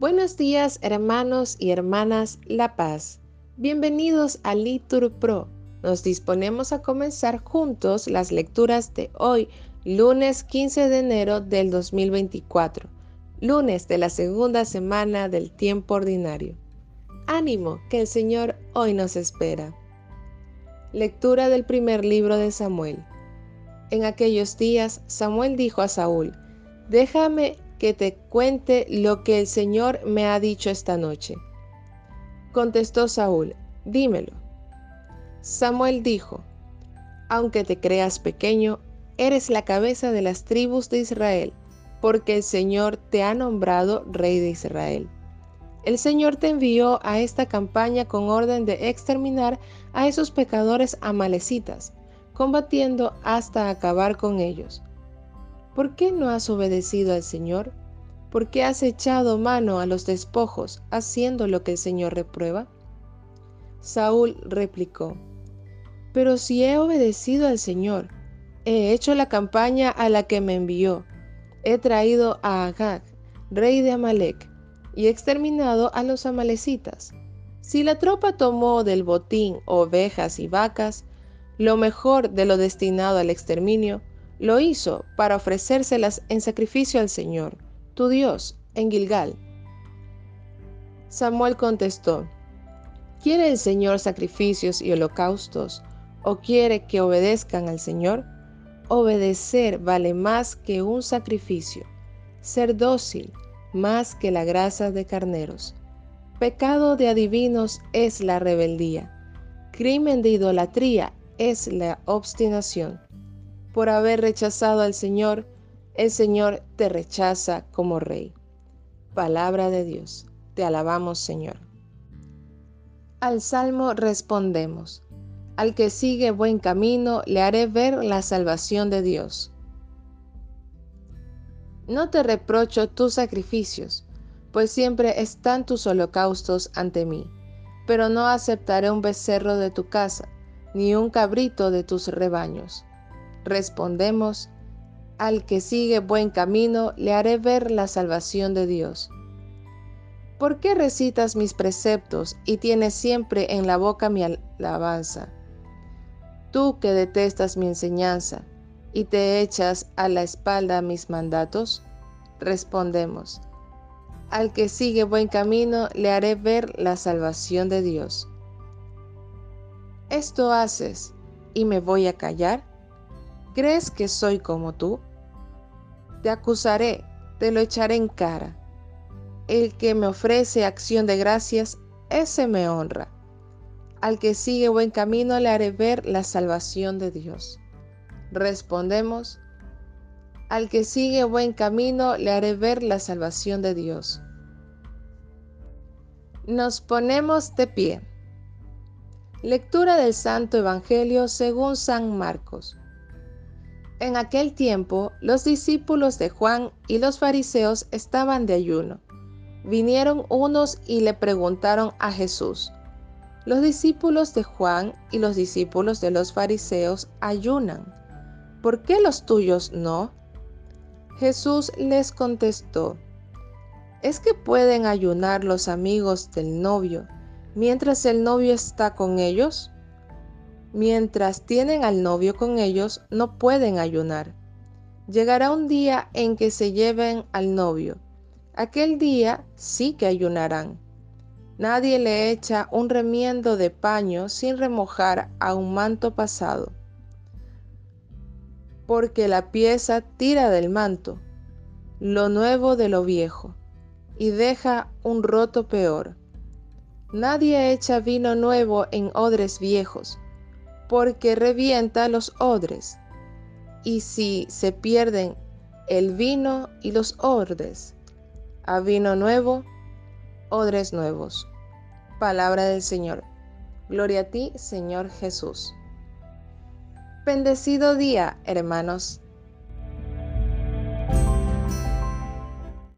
Buenos días hermanos y hermanas La Paz. Bienvenidos a Litur Pro. Nos disponemos a comenzar juntos las lecturas de hoy, lunes 15 de enero del 2024, lunes de la segunda semana del tiempo ordinario. Ánimo, que el Señor hoy nos espera. Lectura del primer libro de Samuel. En aquellos días Samuel dijo a Saúl, Déjame que te cuente lo que el Señor me ha dicho esta noche. Contestó Saúl, dímelo. Samuel dijo, aunque te creas pequeño, eres la cabeza de las tribus de Israel, porque el Señor te ha nombrado rey de Israel. El Señor te envió a esta campaña con orden de exterminar a esos pecadores amalecitas, combatiendo hasta acabar con ellos. ¿Por qué no has obedecido al Señor? ¿Por qué has echado mano a los despojos, haciendo lo que el Señor reprueba? Saúl replicó, Pero si he obedecido al Señor, he hecho la campaña a la que me envió, he traído a Agag, rey de Amalek, y exterminado a los amalecitas. Si la tropa tomó del botín ovejas y vacas, lo mejor de lo destinado al exterminio, lo hizo para ofrecérselas en sacrificio al Señor, tu Dios, en Gilgal. Samuel contestó, ¿quiere el Señor sacrificios y holocaustos o quiere que obedezcan al Señor? Obedecer vale más que un sacrificio, ser dócil más que la grasa de carneros. Pecado de adivinos es la rebeldía, crimen de idolatría es la obstinación por haber rechazado al Señor, el Señor te rechaza como rey. Palabra de Dios, te alabamos Señor. Al Salmo respondemos, al que sigue buen camino le haré ver la salvación de Dios. No te reprocho tus sacrificios, pues siempre están tus holocaustos ante mí, pero no aceptaré un becerro de tu casa, ni un cabrito de tus rebaños Respondemos, al que sigue buen camino, le haré ver la salvación de Dios. ¿Por qué recitas mis preceptos y tienes siempre en la boca mi alabanza? Tú que detestas mi enseñanza y te echas a la espalda mis mandatos, respondemos, al que sigue buen camino le haré ver la salvación de Dios. ¿Esto haces y me voy a callar? ¿Crees que soy como tú? Te acusaré, te lo echaré en cara. El que me ofrece acción de gracias, ese me honra. Al que sigue buen camino le haré ver la salvación de Dios. Respondemos, al que sigue buen camino le haré ver la salvación de Dios. Nos ponemos de pie. Lectura del Santo Evangelio según San Marcos. En aquel tiempo los discípulos de Juan y los fariseos estaban de ayuno. Vinieron unos y le preguntaron a Jesús, los discípulos de Juan y los discípulos de los fariseos ayunan. ¿Por qué los tuyos no? Jesús les contestó, ¿es que pueden ayunar los amigos del novio mientras el novio está con ellos? Mientras tienen al novio con ellos, no pueden ayunar. Llegará un día en que se lleven al novio. Aquel día sí que ayunarán. Nadie le echa un remiendo de paño sin remojar a un manto pasado, porque la pieza tira del manto, lo nuevo de lo viejo, y deja un roto peor. Nadie echa vino nuevo en odres viejos porque revienta los odres. Y si se pierden el vino y los odres, a vino nuevo, odres nuevos. Palabra del Señor. Gloria a ti, Señor Jesús. Bendecido día, hermanos.